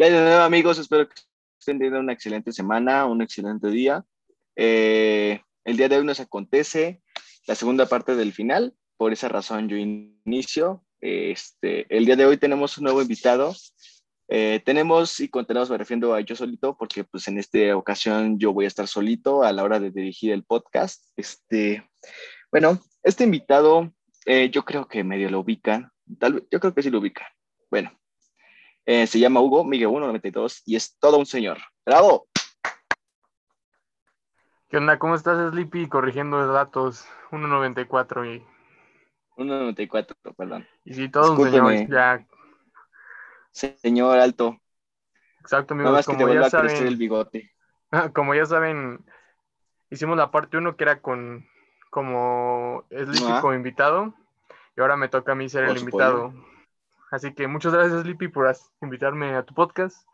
¿Qué hay de nuevo, amigos? Espero que estén teniendo una excelente semana, un excelente día. Eh, el día de hoy nos acontece la segunda parte del final, por esa razón yo inicio. Este, el día de hoy tenemos un nuevo invitado. Eh, tenemos, y con tenemos me refiero a yo solito, porque pues en esta ocasión yo voy a estar solito a la hora de dirigir el podcast. Este, bueno, este invitado eh, yo creo que medio lo ubican, tal, yo creo que sí lo ubican. Bueno, eh, se llama Hugo Miguel 192 y es todo un señor. ¡Bravo! ¿Qué onda? ¿Cómo estás, Sleepy? Corrigiendo datos. 194 y... 194, perdón. Y sí, todo un señor, ya. Señor alto. Exacto, amigos. más que te vuelva a crecer el bigote. Como ya saben, hicimos la parte 1 que era con como Sleepy como invitado y ahora me toca a mí ser el invitado. Así que muchas gracias, Lippy, por invitarme a tu podcast.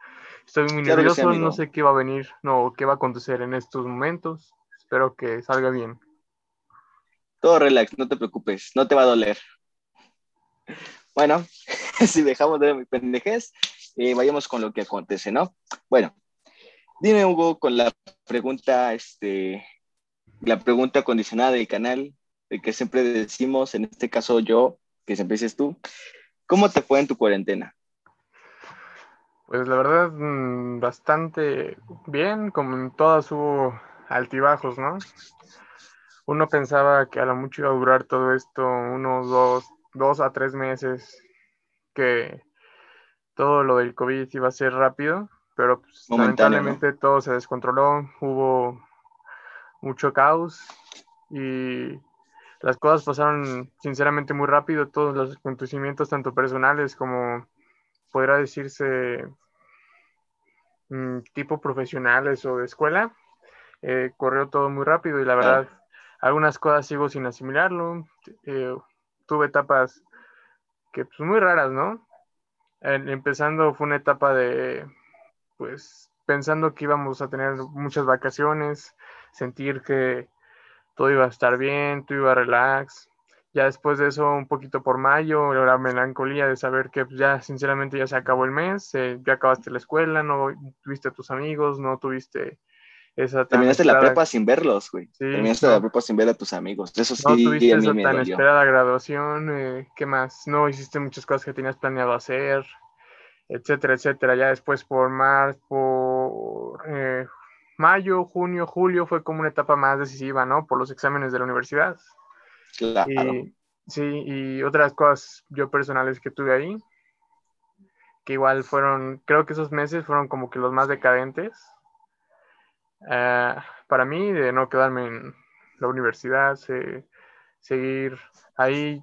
Estoy muy nervioso, no sé qué va a venir, no, qué va a acontecer en estos momentos. Espero que salga bien. Todo relax, no te preocupes, no te va a doler. Bueno, si dejamos de mi pendejez, eh, vayamos con lo que acontece, ¿no? Bueno, dime, Hugo, con la pregunta, este, la pregunta condicionada del canal, de que siempre decimos, en este caso yo, que siempre dices tú, ¿Cómo te fue en tu cuarentena? Pues la verdad, mm, bastante bien, como en todas hubo altibajos, ¿no? Uno pensaba que a lo mucho iba a durar todo esto unos dos, dos a tres meses, que todo lo del COVID iba a ser rápido, pero pues, lamentablemente todo se descontroló, hubo mucho caos y las cosas pasaron sinceramente muy rápido, todos los acontecimientos, tanto personales como podrá decirse mm, tipo profesionales o de escuela, eh, corrió todo muy rápido y la verdad, algunas cosas sigo sin asimilarlo. Eh, tuve etapas que pues muy raras, ¿no? empezando fue una etapa de, pues, pensando que íbamos a tener muchas vacaciones, sentir que todo iba a estar bien, todo iba a relax. Ya después de eso, un poquito por mayo, la melancolía de saber que pues, ya sinceramente ya se acabó el mes, eh, ya acabaste la escuela, no tuviste a tus amigos, no tuviste esa Terminaste la prepa sin verlos, güey. Terminaste la prepa sin ver a tus amigos. Eso sí, no tuviste esa tan esperada graduación, eh, ¿qué más? No hiciste muchas cosas que tenías planeado hacer, etcétera, etcétera. Ya después por marzo, por eh, mayo, junio, julio fue como una etapa más decisiva, ¿no? Por los exámenes de la universidad. Claro. Y, sí, y otras cosas yo personales que tuve ahí, que igual fueron, creo que esos meses fueron como que los más decadentes. Eh, para mí, de no quedarme en la universidad, seguir ahí,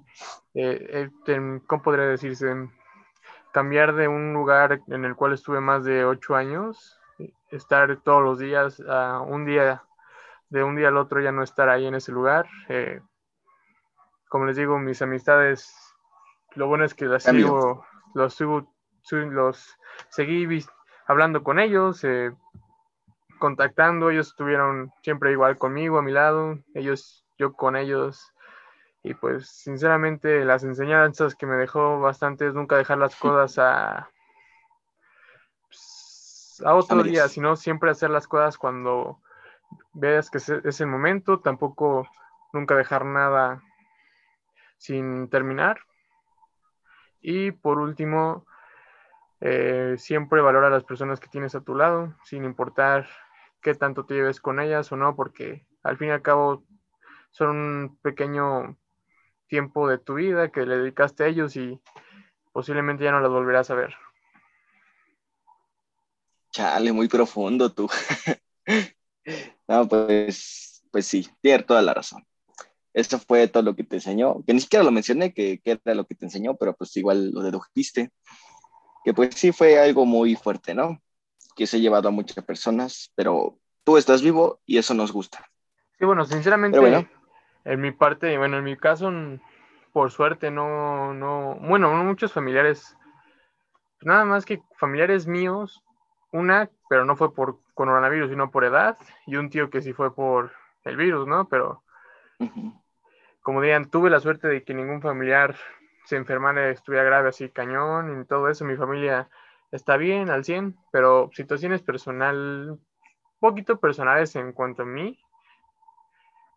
eh, eh, ¿cómo podría decirse? Cambiar de un lugar en el cual estuve más de ocho años estar todos los días, un día, de un día al otro ya no estar ahí en ese lugar. Eh, como les digo, mis amistades, lo bueno es que las sigo, los sigo, los seguí hablando con ellos, eh, contactando, ellos estuvieron siempre igual conmigo, a mi lado, ellos, yo con ellos. Y pues sinceramente las enseñanzas que me dejó bastante es nunca dejar las cosas a, a otro día, sino siempre hacer las cosas cuando veas que es el momento, tampoco nunca dejar nada sin terminar. Y por último, eh, siempre valora a las personas que tienes a tu lado, sin importar qué tanto te lleves con ellas o no, porque al fin y al cabo son un pequeño tiempo de tu vida que le dedicaste a ellos y posiblemente ya no las volverás a ver. Chale, muy profundo tú. no, pues, pues sí, tienes toda la razón. Eso fue todo lo que te enseñó, que ni siquiera lo mencioné, que, que era lo que te enseñó, pero pues igual lo dedujiste. Que pues sí fue algo muy fuerte, ¿no? Que se ha llevado a muchas personas, pero tú estás vivo y eso nos gusta. Sí, bueno, sinceramente, en mi parte, bueno, en mi caso, por suerte, no, no, bueno, muchos familiares, nada más que familiares míos, una, pero no fue por coronavirus, sino por edad, y un tío que sí fue por el virus, ¿no? Pero, como digan, tuve la suerte de que ningún familiar se enfermara, estuviera grave así cañón y todo eso. Mi familia está bien al 100, pero situaciones personal, poquito personales en cuanto a mí,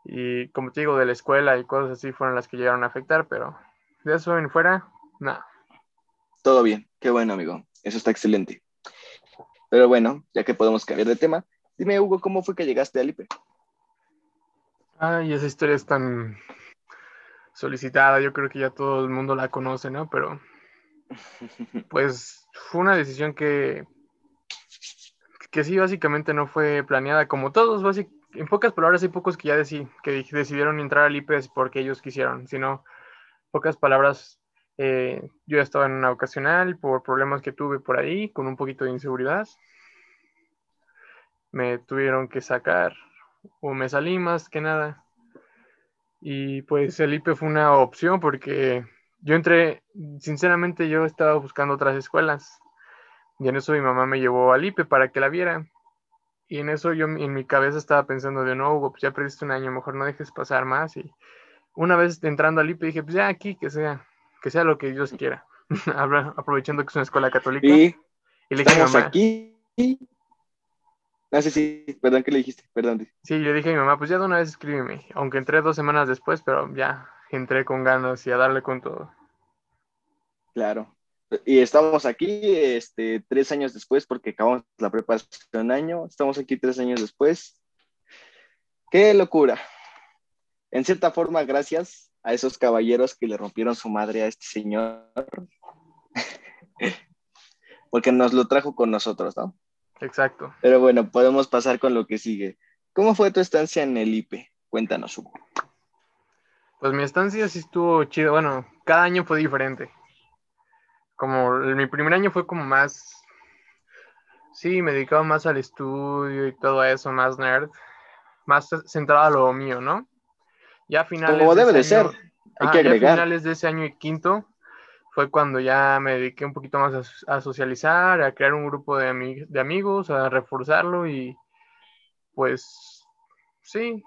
y como te digo, de la escuela y cosas así fueron las que llegaron a afectar, pero de eso en fuera, nada. Todo bien, qué bueno, amigo. Eso está excelente. Pero bueno, ya que podemos cambiar de tema, dime, Hugo, ¿cómo fue que llegaste al IPE? Ay, esa historia es tan solicitada, yo creo que ya todo el mundo la conoce, ¿no? Pero pues fue una decisión que que sí, básicamente no fue planeada como todos, en pocas palabras hay pocos que ya que decidieron entrar al IPES porque ellos quisieron, sino pocas palabras, eh, yo estaba en una ocasional por problemas que tuve por ahí, con un poquito de inseguridad, me tuvieron que sacar o me salí más que nada. Y pues el IPE fue una opción porque yo entré, sinceramente yo estaba buscando otras escuelas y en eso mi mamá me llevó al IPE para que la viera. Y en eso yo en mi cabeza estaba pensando de no, Hugo, pues ya perdiste un año, mejor no dejes pasar más. Y una vez entrando al IPE dije, pues ya aquí, que sea, que sea lo que Dios quiera. Aprovechando que es una escuela católica. y le dije a mamá, aquí. Ah, sí, sí, perdón que le dijiste, perdón. Sí, le dije a mi mamá, pues ya de una vez escríbeme. Aunque entré dos semanas después, pero ya entré con ganas y a darle con todo. Claro. Y estamos aquí este, tres años después, porque acabamos la preparación un año, estamos aquí tres años después. ¡Qué locura! En cierta forma, gracias a esos caballeros que le rompieron su madre a este señor, porque nos lo trajo con nosotros, ¿no? Exacto. Pero bueno, podemos pasar con lo que sigue. ¿Cómo fue tu estancia en el IPE? Cuéntanos, Hugo. Pues mi estancia sí estuvo chido. Bueno, cada año fue diferente como mi primer año fue como más, sí, me dedicaba más al estudio y todo eso, más nerd, más centrado a lo mío, ¿no? Ya a finales como debe de, ser, hay que agregar. Ya a finales de ese año y quinto fue cuando ya me dediqué un poquito más a, socializar, a crear un grupo de, de amigos, a reforzarlo y pues sí,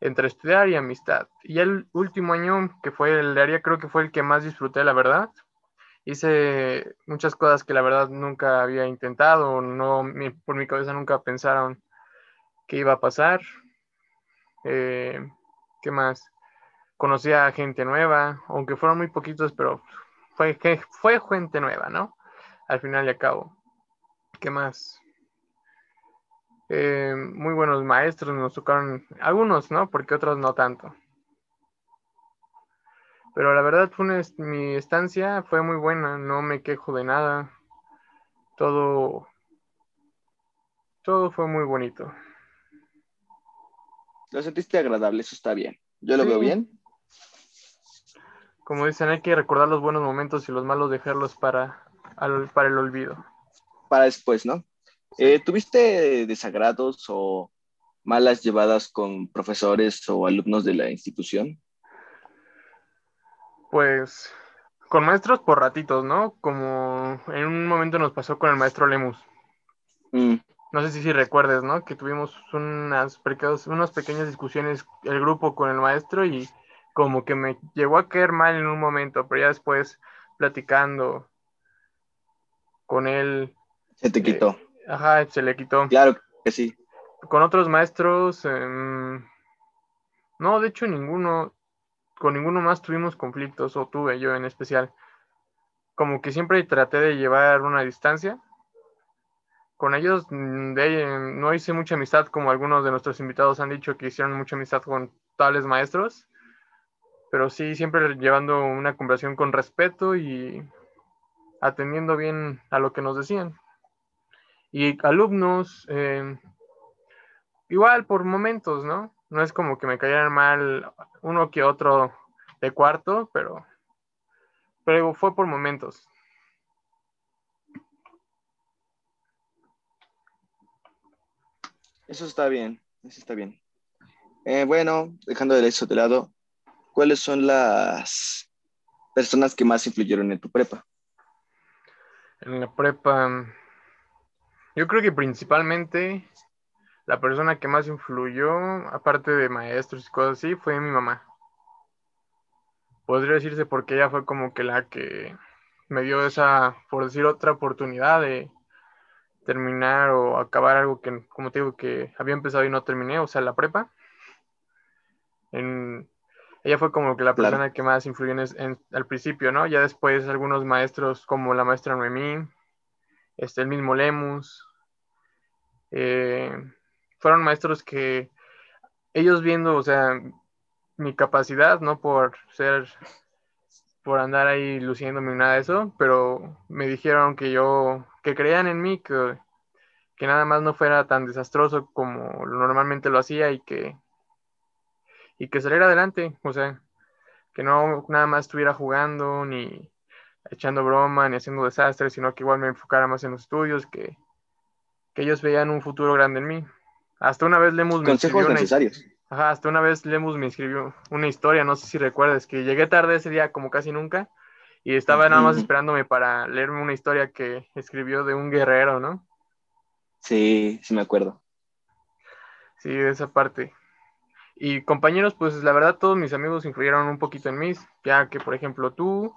entre estudiar y amistad. Y el último año, que fue el de área, creo que fue el que más disfruté, la verdad, hice muchas cosas que la verdad nunca había intentado, no, por mi cabeza nunca pensaron que iba a pasar. Eh, ¿Qué más? Conocí a gente nueva, aunque fueron muy poquitos, pero fue, fue gente nueva, ¿no? Al final y al cabo. ¿Qué más? Eh, muy buenos maestros nos tocaron, algunos, ¿no? Porque otros no tanto. Pero la verdad fue mi estancia fue muy buena, no me quejo de nada. Todo todo fue muy bonito. Lo sentiste agradable, eso está bien. Yo lo veo bien. Como dicen, hay que recordar los buenos momentos y los malos dejarlos para, para el olvido. Para después, ¿no? Eh, ¿Tuviste desagrados o malas llevadas con profesores o alumnos de la institución? Pues con maestros por ratitos, ¿no? Como en un momento nos pasó con el maestro Lemus. Mm. No sé si, si recuerdes, ¿no? Que tuvimos unas, unas pequeñas discusiones el grupo con el maestro y como que me llegó a caer mal en un momento, pero ya después platicando con él. Se te quitó. Eh, ajá, se le quitó. Claro que sí. Con otros maestros, em, no, de hecho ninguno con ninguno más tuvimos conflictos, o tuve yo en especial. Como que siempre traté de llevar una distancia. Con ellos mm, no hice mucha amistad, como algunos de nuestros invitados han dicho que hicieron mucha amistad con tales maestros, pero sí siempre llevando una conversación con respeto y atendiendo bien a lo que nos decían. Y alumnos, eh, igual por momentos, ¿no? No es como que me cayeran mal uno que otro de cuarto, pero, pero fue por momentos. Eso está bien, eso está bien. Eh, bueno, dejando de eso de lado, ¿cuáles son las personas que más influyeron en tu prepa? En la prepa, yo creo que principalmente la persona que más influyó, aparte de maestros y cosas así, fue mi mamá. Podría decirse porque ella fue como que la que me dio esa, por decir, otra oportunidad de terminar o acabar algo que, como te digo, que había empezado y no terminé, o sea, la prepa. ella fue como que la persona que más influyó en, al principio, ¿no? Ya después algunos maestros como la maestra Noemí, este, el mismo Lemus, eh, fueron maestros que ellos viendo, o sea, mi capacidad, no por ser, por andar ahí luciéndome nada de eso, pero me dijeron que yo, que creían en mí, que, que nada más no fuera tan desastroso como normalmente lo hacía y que, y que saliera adelante, o sea, que no nada más estuviera jugando ni echando broma ni haciendo desastres, sino que igual me enfocara más en los estudios, que, que ellos veían un futuro grande en mí. Hasta una vez leemos consejos necesarios. Ajá, hasta una vez Lemus me escribió una historia, no sé si recuerdas, que llegué tarde ese día como casi nunca y estaba nada más esperándome para leerme una historia que escribió de un guerrero, ¿no? Sí, sí me acuerdo. Sí, de esa parte. Y compañeros, pues la verdad todos mis amigos influyeron un poquito en mí, ya que por ejemplo tú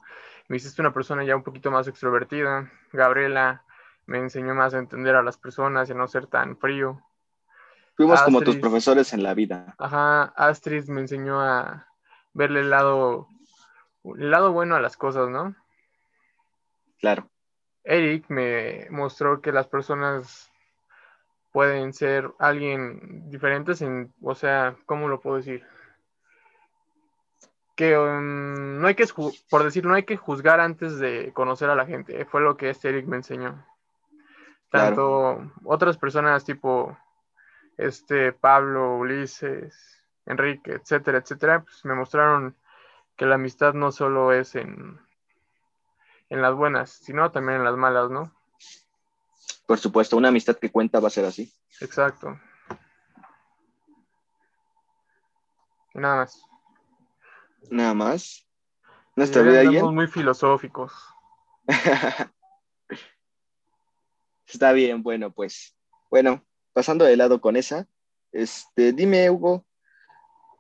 me hiciste una persona ya un poquito más extrovertida, Gabriela me enseñó más a entender a las personas y a no ser tan frío. Fuimos como tus profesores en la vida. Ajá, Astrid me enseñó a verle el lado, lado bueno a las cosas, ¿no? Claro. Eric me mostró que las personas pueden ser alguien diferentes en, o sea, ¿cómo lo puedo decir? Que um, no hay que, por decir, no hay que juzgar antes de conocer a la gente. Fue lo que este Eric me enseñó. Tanto otras personas tipo este Pablo, Ulises, Enrique, etcétera, etcétera, pues me mostraron que la amistad no solo es en, en las buenas, sino también en las malas, ¿no? Por supuesto, una amistad que cuenta va a ser así. Exacto. Nada más. Nada más. Nuestra vida Somos muy filosóficos. Está bien, bueno, pues. Bueno, pasando de lado con esa, este, dime, Hugo,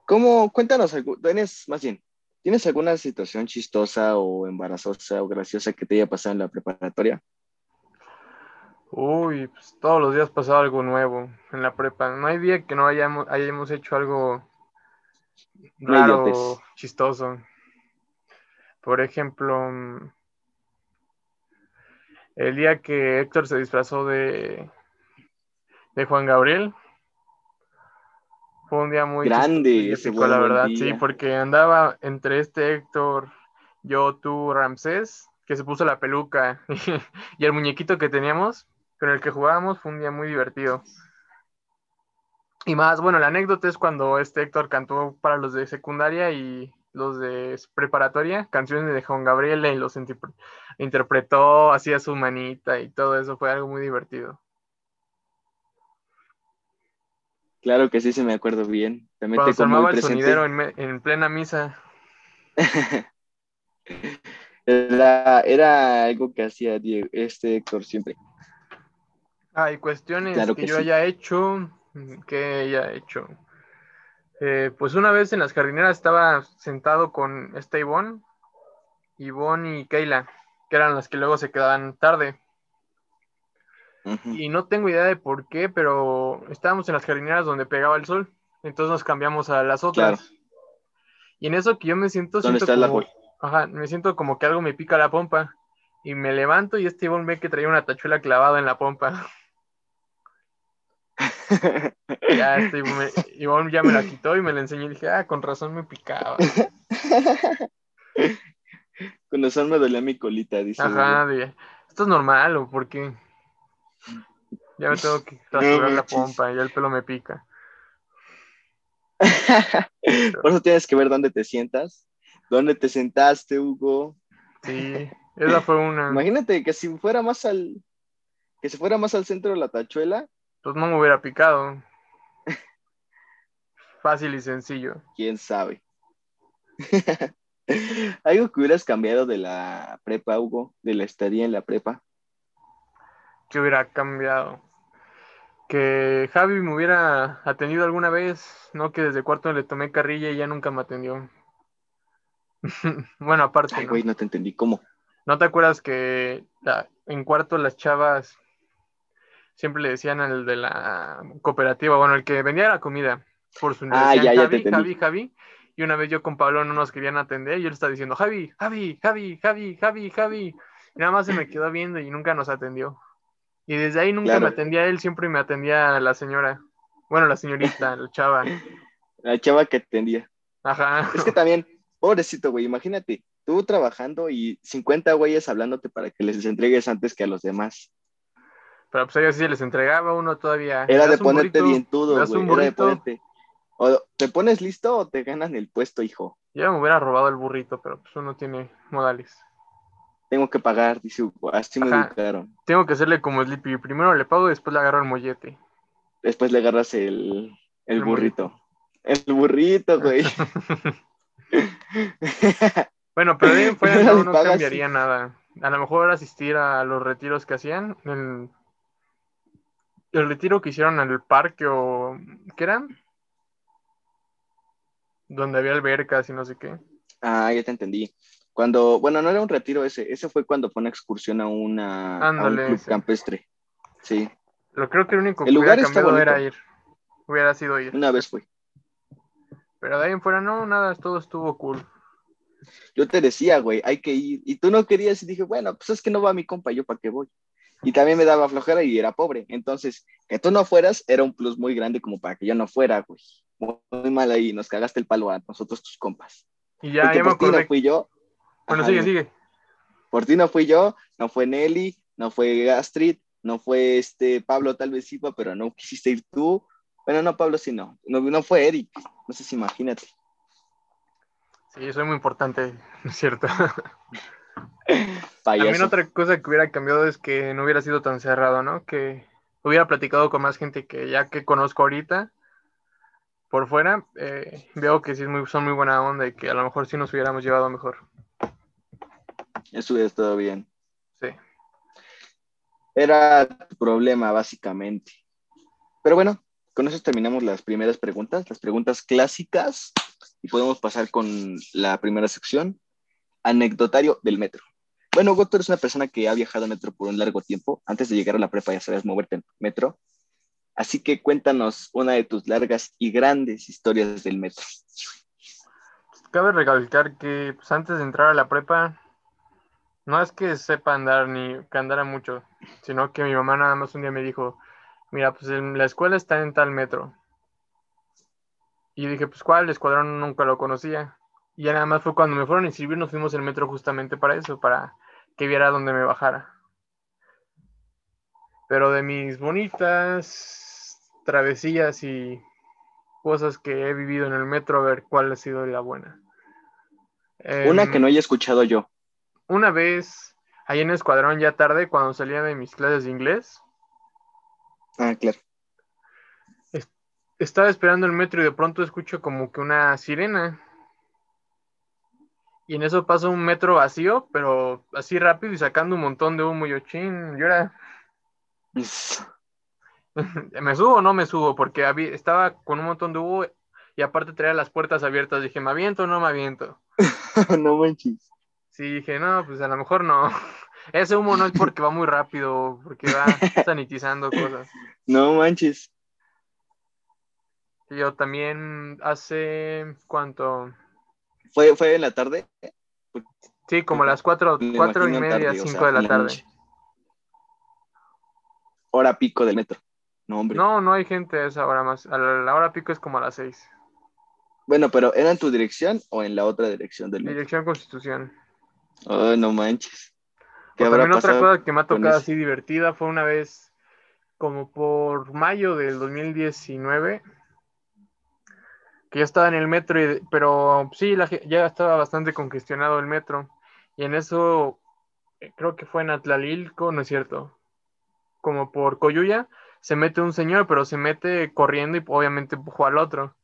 ¿cómo, cuéntanos, tienes, más bien, ¿tienes alguna situación chistosa o embarazosa o graciosa que te haya pasado en la preparatoria? Uy, pues todos los días pasado algo nuevo en la prepa. No hay día que no hayamos, hayamos hecho algo raro, chistoso. Por ejemplo, mm, el día que Héctor se disfrazó de, de Juan Gabriel. Fue un día muy grande, ese la verdad, sí, porque andaba entre este Héctor, yo, tú, Ramsés, que se puso la peluca y el muñequito que teníamos, con el que jugábamos, fue un día muy divertido. Y más, bueno, la anécdota es cuando este Héctor cantó para los de secundaria y los de preparatoria, canciones de Juan Gabriel y los interpretó, hacía su manita y todo eso, fue algo muy divertido. Claro que sí, se me acuerdo bien. También Cuando te se armaba el sonidero en, plena misa. era, algo que hacía Diego, este Héctor siempre. Hay cuestiones que, yo haya hecho, que haya hecho. Eh, pues una vez en las jardineras estaba sentado con este Ivonne, Ivonne y Keila, que eran las que luego se quedaban tarde. Y no tengo idea de por qué, pero estábamos en las jardineras donde pegaba el sol. Entonces nos cambiamos a las otras. Y en eso que yo me siento. ¿Dónde está como, Ajá, me siento como que algo me pica la pompa. Y me levanto y este Ivonne ve que traía una tachuela clavada en la pompa. ya, este Ivonne, ya me la quitó y me la enseñó y dije, ah, con razón me picaba. con razón me dolía mi colita, dice. Ajá, esto es normal o por qué. Ya me tengo que rasurar la pompa, y el pelo me pica. Por eso tienes que ver dónde te sientas. ¿Dónde te sentaste, Hugo? Sí, esa fue una. Imagínate que si fuera más al. Que si fuera más al centro de la tachuela. Pues no me hubiera picado. Fácil y sencillo. Quién sabe. Algo que hubieras cambiado de la prepa, Hugo, de la estadía en la prepa que hubiera cambiado. Que Javi me hubiera atendido alguna vez, no que desde cuarto le tomé carrilla y ya nunca me atendió. bueno, aparte. Ay, güey, no te entendí. ¿Cómo? ¿No te acuerdas que en cuarto las chavas siempre le decían al de la cooperativa, bueno, el que vendía la comida, por su nombre, Ah, Javi, entendí. Javi, Javi. Y una vez yo con Pablo no nos querían atender y él estaba diciendo, Javi, Javi, Javi, Javi, Javi, Javi. Y nada más se me quedó viendo y nunca nos atendió. Y desde ahí nunca Claro. me atendía él, siempre me atendía la señora. Bueno, la señorita, la chava. La chava que atendía. Ajá. Es que también, pobrecito, güey, imagínate, tú trabajando y 50 güeyes hablándote para que les entregues antes que a los demás. Pero pues a ellos sí les entregaba uno todavía. Era ¿Me de ponerte dientudo, ¿Me das güey. Era de ponerte. O te pones listo o te ganan el puesto, hijo. Yo me hubiera robado el burrito, pero pues uno tiene modales. Tengo que pagar, dice Hugo. Así me Ajá. educaron. Tengo que hacerle como Sleepy. Primero le pago y después le agarro el mollete. Después le agarras el, el El burrito. El burrito, güey. Bueno, pero de ahí en fuera no, no cambiaría nada. A lo mejor asistir a los retiros que hacían. El, el retiro que hicieron en el parque o... ¿Qué eran? Donde había albercas y no sé qué. ah, ya te entendí. Cuando, bueno, no era un retiro ese, ese fue cuando fue una excursión a, una, a un Ándale, club campestre. Sí, Lo creo que lo único El que lugar hubiera era ir. Hubiera sido ir. una vez fue. Pero de ahí en fuera no, nada, todo estuvo cool. Yo te decía, güey, hay que ir. Y tú no querías y dije, bueno, pues es que no va mi compa, yo para qué voy. Y también me daba flojera y era pobre. Entonces, que tú no fueras era un plus muy grande como para que yo no fuera, güey. Muy mal ahí, nos cagaste el palo a nosotros, tus compas. Y ya, Porque ya me por ti no acordé. fui yo. Bueno, Ajá, sigue, sigue. Por ti no fui yo, no fue Nelly, no fue Gastrid, no fue este Pablo, tal vez sí, pero no quisiste ir tú. Bueno, no, Pablo sí, no. No, no fue Eric. No sé si imagínate. Sí, soy muy importante, es cierto. También otra cosa que hubiera cambiado es que no hubiera sido tan cerrado, ¿no? Que hubiera platicado con más gente que ya que conozco ahorita por fuera, eh, veo que sí es muy, son muy buena onda y que a lo mejor sí nos hubiéramos llevado mejor. Eso hubiera estado bien. Sí. Era tu problema, básicamente. Pero bueno, con eso terminamos las primeras preguntas, las preguntas clásicas, y podemos pasar con la primera sección, anecdotario del metro. Bueno, Hugo, tú eres una persona que ha viajado en metro por un largo tiempo. Antes de llegar a la prepa ya sabes moverte en metro. Así que cuéntanos una de tus largas y grandes historias del metro. Cabe recalcar que pues, antes de entrar a la prepa, no es que sepa andar ni que andara mucho, sino que mi mamá nada más un día me dijo, mira, pues en la escuela está en tal metro. Y dije, pues ¿cuál? El escuadrón nunca lo conocía. Y ya nada más fue cuando me fueron a inscribir, nos fuimos al metro justamente para eso, para que viera dónde me bajara. Pero de mis bonitas travesías y cosas que he vivido en el metro, a ver cuál ha sido la buena. Una Em, que no haya escuchado yo. Una vez, ahí en Escuadrón, ya tarde, cuando salía de mis clases de inglés, Ah, claro. estaba esperando el metro y de pronto escucho como que una sirena. Y en eso pasa un metro vacío, pero así rápido y sacando un montón de humo. Y yo, chin, yo era, ¿me subo o no me subo? Porque había- estaba con un montón de humo y aparte traía las puertas abiertas. Dije, ¿me aviento o no me aviento? no manches. Sí, dije, no, pues a lo mejor no. Ese humo no es porque va muy rápido, porque va sanitizando cosas. No manches. Yo también hace, ¿cuánto? ¿Fue, fue en la tarde? Sí, como a las cuatro, Me cuatro y media, tarde, o cinco sea, de la tarde. noche. Hora pico del metro. No, hombre. No, no hay gente a esa hora más. A la, la hora pico es como a las seis. Bueno, pero ¿era en tu dirección o en la otra dirección del metro? Dirección Constitución. Oh, no manches. ¿Qué habrá también otra cosa que me ha tocado así divertida fue una vez, como por mayo del 2019, que yo estaba en el metro, y- pero sí, la, ya estaba bastante congestionado el metro. Y en eso, eh, creo que fue en Atlalilco, no es cierto, como por Coyuya, se mete un señor, pero se mete corriendo y obviamente empujó al otro.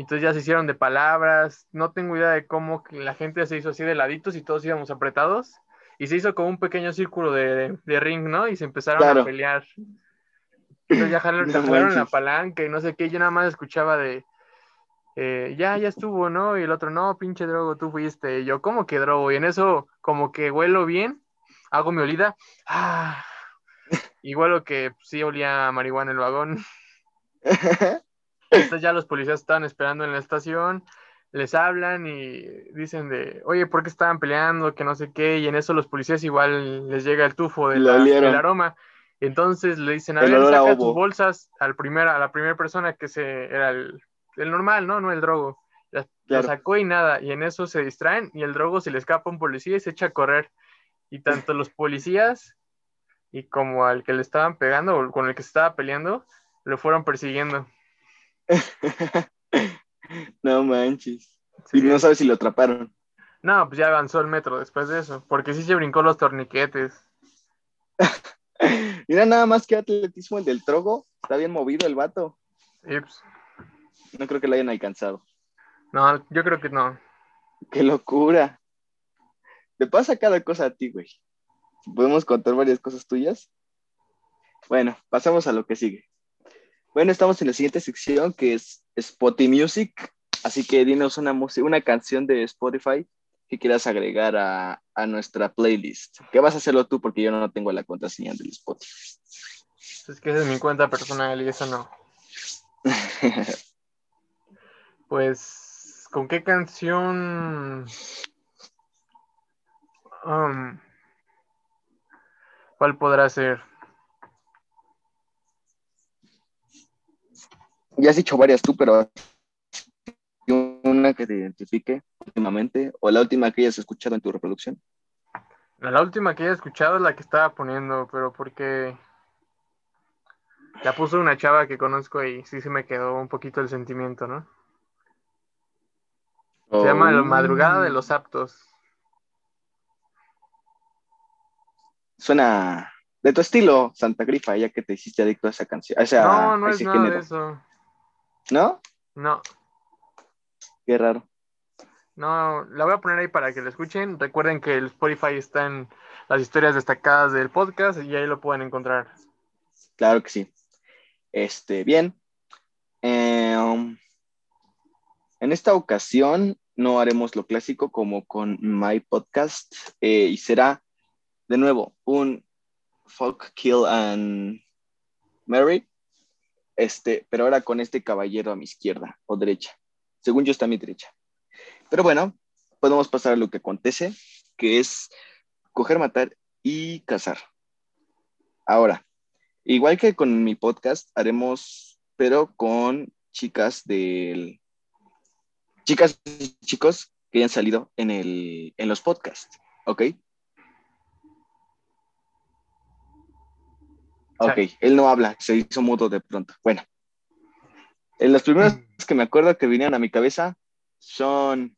Entonces ya se hicieron de palabras, no tengo idea de cómo la gente se hizo así de laditos y todos íbamos apretados. Y se hizo como un pequeño círculo de, de ring, ¿no? Y se empezaron Claro. a pelear. Entonces ya jalaron, No la palanca y no sé qué. Yo nada más escuchaba de, eh, ya, ya estuvo, ¿no? Y el otro, no, pinche drogo, tú fuiste. Y yo, ¿cómo que drogo? Y en eso, como que huelo bien hago mi olida. Ah, igual lo que sí olía marihuana en el vagón. Entonces ya los policías estaban esperando en la estación, les hablan y dicen de, oye, ¿por qué estaban peleando? Que no sé qué, y en eso los policías igual les llega el tufo de la, del aroma. Entonces le dicen, a ver, saca tus bolsas al a la primera persona que se, era el, normal, ¿no? No el drogo. La, sacó y nada, y en eso se distraen y el drogo se le escapa a un policía y se echa a correr. Y tanto los policías y como al que le estaban pegando o con el que se estaba peleando, lo fueron persiguiendo. no manches. Y no sabes si lo atraparon. No, pues ya avanzó el metro después de eso, porque sí se brincó los torniquetes. Mira nada más que atletismo el del trogo. Está bien movido el vato. Pues. No creo que lo hayan alcanzado. No, yo creo que no. Qué locura. Te pasa cada cosa a ti, güey. ¿Podemos contar varias cosas tuyas? Bueno, pasamos a lo que sigue. Bueno, estamos en la siguiente sección que es Spotify Music. Así que dinos una, una canción de Spotify que quieras agregar a, a, nuestra playlist. ¿Qué vas a hacerlo tú? Porque yo no tengo la contraseña del Spotify. Es que esa es mi cuenta personal y eso no. pues, ¿con qué canción? Um, ¿Cuál podrá ser? Ya has dicho varias tú, pero una que te identifique últimamente o la última que hayas escuchado en tu reproducción. La última que haya escuchado es la que estaba poniendo, pero porque la puso una chava que conozco y sí se me quedó un poquito el sentimiento, ¿no? Se llama La Madrugada de los Aptos. Suena de tu estilo, Santa Grifa, ya que te hiciste adicto a esa canción. no, no es nada de eso. ¿No? No. Qué raro. No, la voy a poner ahí para que lo escuchen. Recuerden que el Spotify está en las historias destacadas del podcast y ahí lo pueden encontrar. Claro que sí. Este, bien. Em, en esta ocasión no haremos lo clásico como con My Podcast eh, y será de nuevo un Folk Kill and Mary este, pero ahora con este caballero a mi izquierda o derecha. Según yo está a mi derecha. Pero bueno, podemos pasar a lo que acontece, que es coger, matar y cazar. Ahora, igual que con mi podcast, haremos, pero con chicas del... Chicas y chicos que hayan salido en, el, en los podcasts, ¿ok? Ok, él no habla, se hizo mudo de pronto. Bueno, en los primeros mm. que me acuerdo que vinieron a mi cabeza son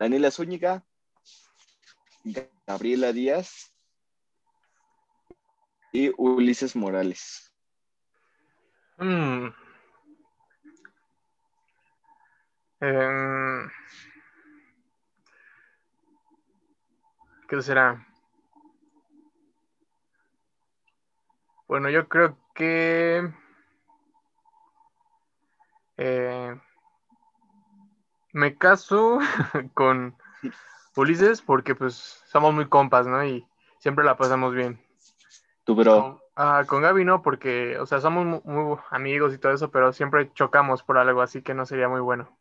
Daniela Zúñiga, Gabriela Díaz y Ulises Morales. Mm. Em, ¿Qué será? Bueno, yo creo que eh, me caso con Ulises porque pues somos muy compas, ¿no? Y siempre la pasamos bien. ¿Tú? Con, ah, con Gaby no, porque, o sea, somos muy, amigos y todo eso, pero siempre chocamos por algo, así que no sería muy bueno.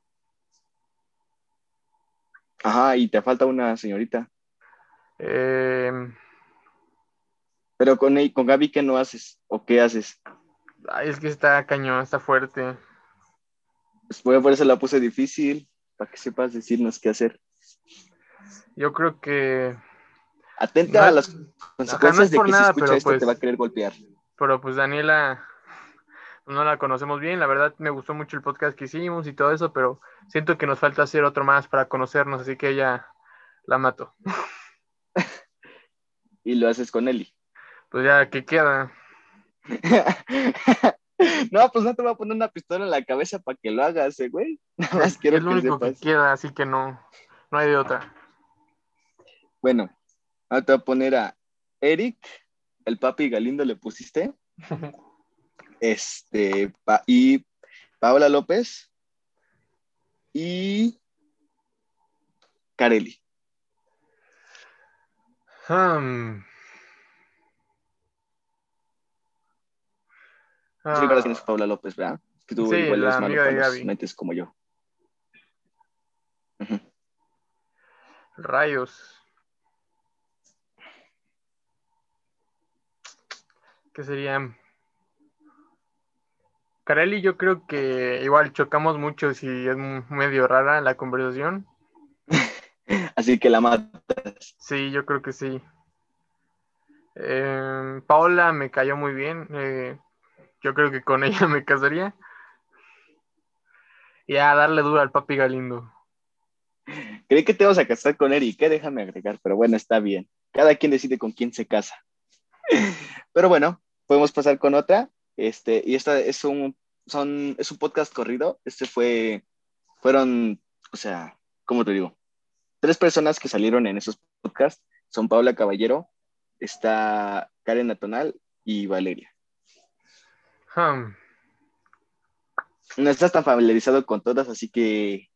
Ajá, y te falta una señorita. Eh, pero con, con Gaby, ¿qué no haces? ¿O qué haces? Ay, es que está cañón, está fuerte. Pues por eso la puse difícil, para que sepas decirnos qué hacer. Yo creo que. Atenta a las consecuencias de que si escucha esto te pues va a querer golpear. Pero pues Daniela, no la conocemos bien. La verdad me gustó mucho el podcast que hicimos y todo eso, pero siento que nos falta hacer otro más para conocernos, así que ella la mato. y lo haces con Eli. Pues ya, ¿qué queda? no, pues no te voy a poner una pistola en la cabeza para que lo hagas, eh, güey. Nada más quiero es lo único que queda, así que no, no hay de otra. Bueno, ahora te voy a poner a Eric, el papi Galindo le pusiste. este, y Paola López y Carelli. Hmm. Sí, Ah, quién es Paula López, ¿verdad? Que tú Sí, igual eres malo los como yo. Rayos. ¿Qué sería? Carelli, yo creo que igual chocamos mucho si es medio rara la conversación. Así que la matas. Sí, yo creo que sí. Eh, Paola me cayó muy bien. eh, yo creo que con ella me casaría. Y a darle duro al papi Galindo. Creí que te vas a casar con Eric, ¿eh? déjame agregar, pero bueno, está bien. Cada quien decide con quién se casa. Pero bueno, podemos pasar con otra. Este, y esta es un, son, es un podcast corrido. Este fue, fueron, o sea, ¿cómo te digo? Tres personas que salieron en esos podcasts son Paula Caballero, está Karen Atonal y Valeria. Hmm, No estás tan familiarizado con todas, así que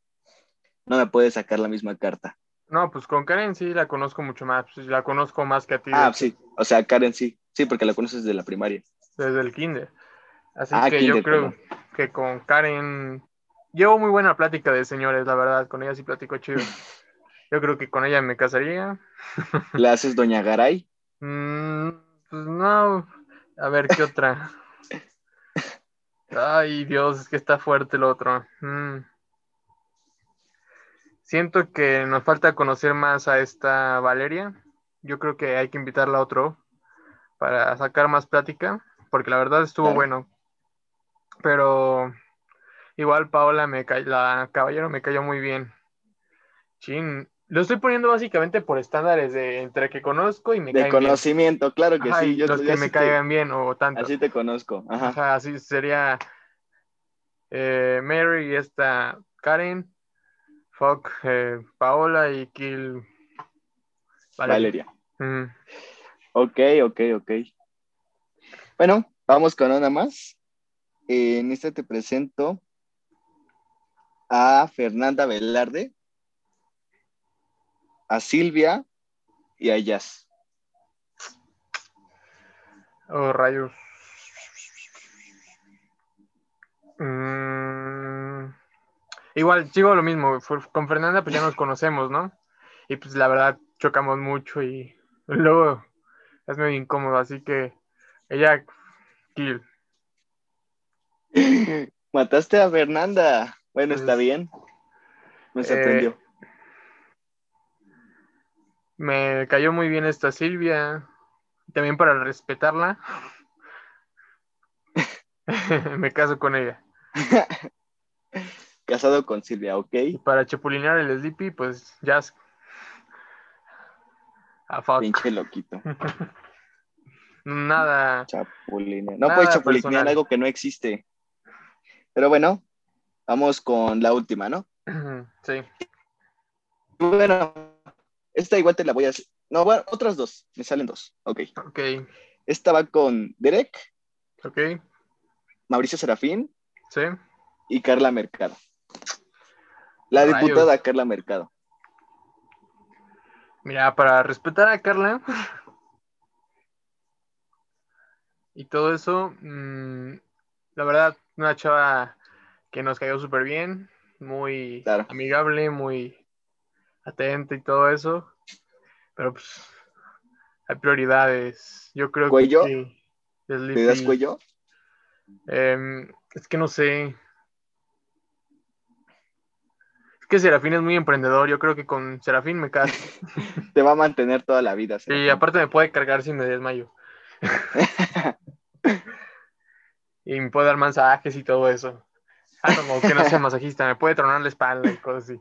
no me puedes sacar la misma carta. No, pues con Karen sí la conozco mucho más. pues, la conozco más que a ti Ah, sí, o sea, Karen sí, sí, porque la conoces desde la primaria. desde el kinder. Así Ah, que yo creo que con Karen llevo muy buena plática de señores, la verdad. Con ella sí platico chido. Yo creo que con ella me casaría. ¿La haces Doña Garay? Mm, pues no. A ver, ¿qué otra? Ay, Dios, es que está fuerte el otro. Mm. Siento que nos falta conocer más a esta Valeria. Yo creo que hay que invitarla a otro para sacar más plática, porque la verdad estuvo Claro. bueno. Pero igual Paola me la caballero me cayó muy bien. Chin, lo estoy poniendo básicamente por estándares de entre que conozco y me De caen bien. conocimiento, claro que Ajá, sí. Yo, los que me te- caigan bien o tanto. Así te conozco. Ajá. Ajá, así sería eh, Mary y esta Karen, Fuck, eh, Paola y Kill Valeria. Mm, Ok, ok, ok. Bueno, vamos con una más. Eh, en esta te presento a Fernanda Velarde, a Silvia y a Jazz. Oh, rayos. Mm, igual, sigo lo mismo. Con Fernanda, pues ya nos conocemos, ¿no? Y pues la verdad, chocamos mucho y luego es medio incómodo, así que ella, Kill. Mataste a Fernanda. Bueno, Pues, está bien. Me eh, sorprendió. Me cayó muy bien esta Silvia. También para respetarla. me caso con ella. Casado con Silvia, ok. Y para chapulinear el Sleepy, pues ya. A fuck. Pinche loquito. Nada. Chapuline. No Nada puedes chapulinear personal. algo que no existe. Pero bueno, vamos con la última, ¿no? Sí. Bueno, esta igual te la voy a hacer. No, bueno, otras dos. Me salen dos. Ok. Ok. Esta va con Derek, Ok. Mauricio Serafín Sí. y Carla Mercado. La Rayos. diputada Carla Mercado. Mira, para respetar a Carla y todo eso, mm, la verdad, una chava que nos cayó súper bien, muy Claro. amigable, muy atenta y todo eso. Pero pues hay prioridades. Yo creo ¿Cuello? que ¿Te Sleepy- das cuello? Em, es que no sé. Es que Serafín es muy emprendedor. Yo creo que con Serafín me caso. Te va a mantener toda la vida. Y Serafín. aparte me puede cargar si me desmayo. Y me puede dar masajes y todo eso. Ah, no, que no sea masajista, me puede tronar la espalda y cosas así.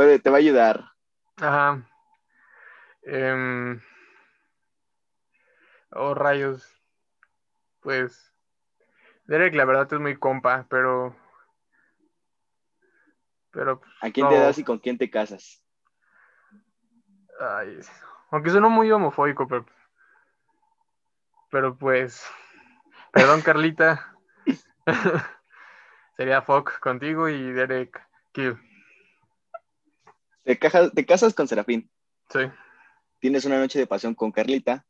Puede- te va a ayudar. Ajá. Em, oh, rayos. Pues. Derek, la verdad es muy compa, pero. Pero. pues, ¿A quién te das y con quién te casas? Ay, aunque suena muy homofóbico, pero. Pero pues. Perdón, Carlita. Sería Fock contigo y Derek Kill. Te, cajas- te casas con Serafín. Sí. tienes una noche de pasión con Carlita.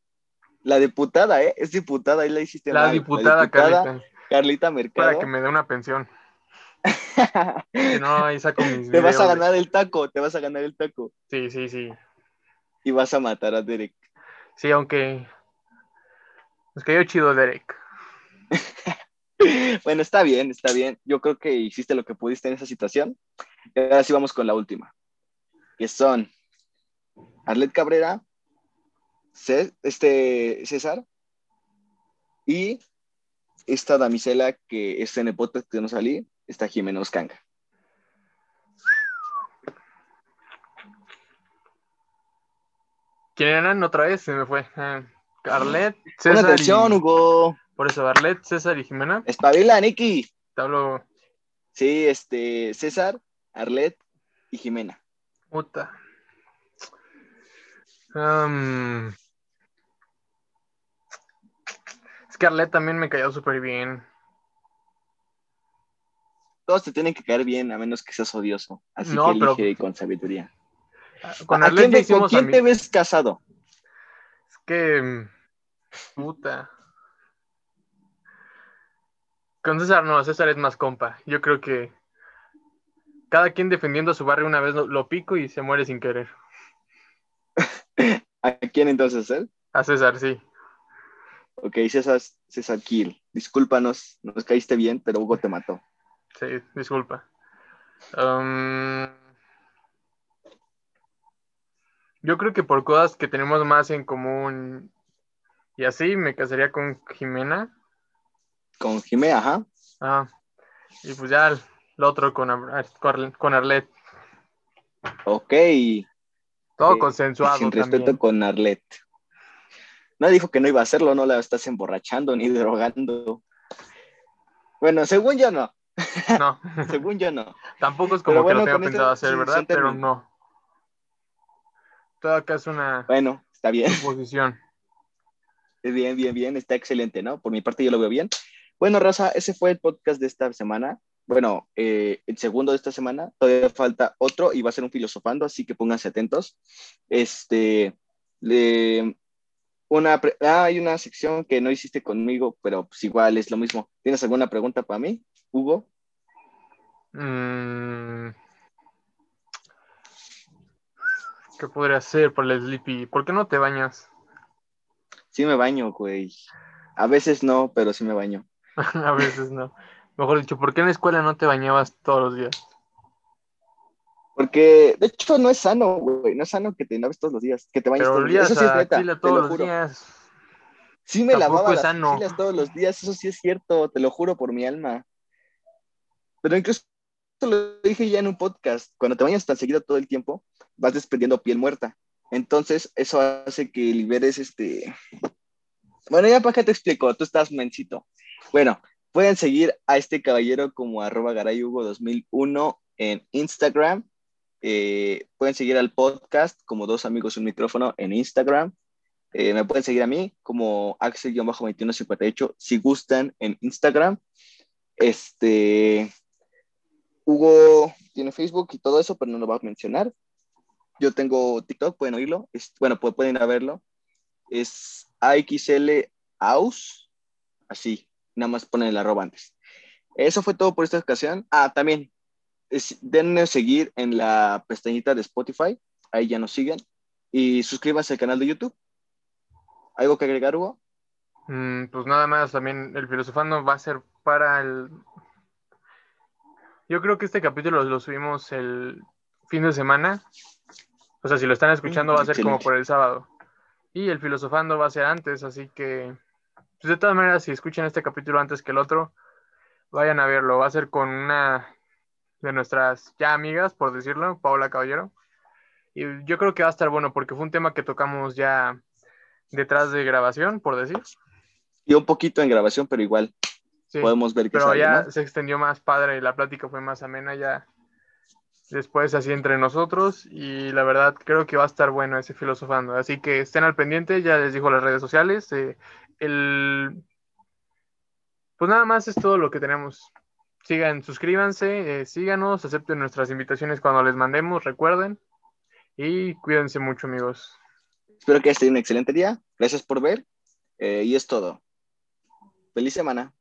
La diputada, ¿eh? Es diputada, ahí la hiciste La mal. diputada Carlita. Carlita Mercado. Para que me dé una pensión. No, ahí saco mis te vas a ganar el taco, te vas a ganar el taco. Sí, sí, sí. Y vas a matar a Derek. Sí, aunque. Nos cayó chido Derek. Bueno, está bien, está bien. Yo creo que hiciste lo que pudiste en esa situación. Y ahora sí vamos con la última. Que son Arlet Cabrera, Cé- este, César y esta damisela que está en el podcast que no salí, está Jimena Oscanga. ¿Quién eran otra vez? Se me fue. Ah, Arlet, Pon César. atención, y... Hugo. Por eso, Arlet, César y Jimena. Espabila, Nicky. Te hablo. Sí, este, César, Arlet y Jimena. Puta. Que Arlet también me cayó súper bien. Todos te tienen que caer bien, a menos que seas odioso. Así No, que pero- elige con sabiduría. Con ¿A Arlet quién, ve- ¿Con quién te ves casado? Es que. Puta. Con César no, César es más compa. Yo creo que. Cada quien defendiendo a su barrio una vez lo, lo pico y se muere sin querer. ¿A quién entonces él? A César, sí. Ok, César, César Kiel. Discúlpanos, nos caíste bien, pero Hugo te mató. Sí, disculpa. Am, yo creo que por cosas que tenemos más en común y así me casaría con Jimena. Con Jimé, ajá. Ah, y pues ya el, otro con, Ar- con, Arlet. Ok. Todo Eh, consensuado Sin respeto también. con Arlet. No dijo que no iba a hacerlo, no la estás emborrachando ni drogando. Bueno, según yo no. No, Según yo no. tampoco es como Pero que lo tenga pensado hacer, ¿verdad? Pero no. Todo acá es una Bueno, está bien. suposición. Bien, bien, bien. Está excelente, ¿no? Por mi parte yo lo veo bien. Bueno, Raza, ese fue el podcast de esta semana. Bueno, eh, el segundo de esta semana. Todavía falta otro y va a ser un filosofando, así que pónganse atentos. Este, le- una, ah, hay una sección que no hiciste conmigo, pero pues igual es lo mismo. ¿Tienes alguna pregunta para mí, Hugo? Mm. ¿Qué podría hacer por el Sleepy? ¿Por qué no te bañas? Sí me baño, güey. A veces no, pero sí me baño. A veces no. Mejor dicho, ¿por qué en la escuela no te bañabas todos los días? Porque, de hecho, no es sano, güey. No es sano que te laves todos los días, que te bañes todos los días. Eso sí es neta, te todos lo los juro. días. Sí me Tampoco lavaba las sano. todos los días, eso sí es cierto, te lo juro por mi alma. Pero incluso lo dije ya en un podcast, cuando te bañas tan seguido todo el tiempo, vas desprendiendo piel muerta. Entonces, eso hace que liberes este... Bueno, ya para qué te explico, tú estás mencito. Bueno, pueden seguir a este caballero como arroba garayugo2001 en Instagram. Eh, pueden seguir al podcast como dos amigos un micrófono en Instagram. Eh, me pueden seguir a mí como Axel-2158 si gustan en Instagram. Este, Hugo tiene Facebook y todo eso, pero no lo va a mencionar. Yo tengo TikTok, pueden oírlo. Es- bueno, pu- pueden ir verlo. Es AXL Aus, así, nada más ponen el arroba antes. Eso fue todo por esta ocasión. Ah, también, es, denle seguir en la pestañita de Spotify, ahí ya nos siguen. Y suscríbanse al canal de YouTube. ¿Algo que agregar, Hugo? Mm, pues nada más, también el filosofando va a ser para el... Yo creo que este capítulo lo subimos el fin de semana. O sea, si lo están escuchando va a ser como por el sábado. Y el filosofando va a ser antes, así que... Pues de todas maneras, si escuchan este capítulo antes que el otro, vayan a verlo. Va a ser con una de nuestras ya amigas, por decirlo, Paola Caballero. Y yo creo que va a estar bueno porque fue un tema que tocamos ya detrás de grabación, por decir. Y un poquito en grabación, pero igual Sí. podemos ver que Pero sale, ya ¿no? se extendió más padre y la plática fue más amena ya después así entre nosotros y la verdad creo que va a estar bueno ese filosofando. Así que estén al pendiente, ya les dijo las redes sociales. eh, el... Pues nada más es todo lo que tenemos. Sigan, suscríbanse, eh, síganos, acepten nuestras invitaciones cuando les mandemos, recuerden. Y cuídense mucho amigos. Espero que tenido un excelente día. Gracias por ver. Eh, y es todo. Feliz semana.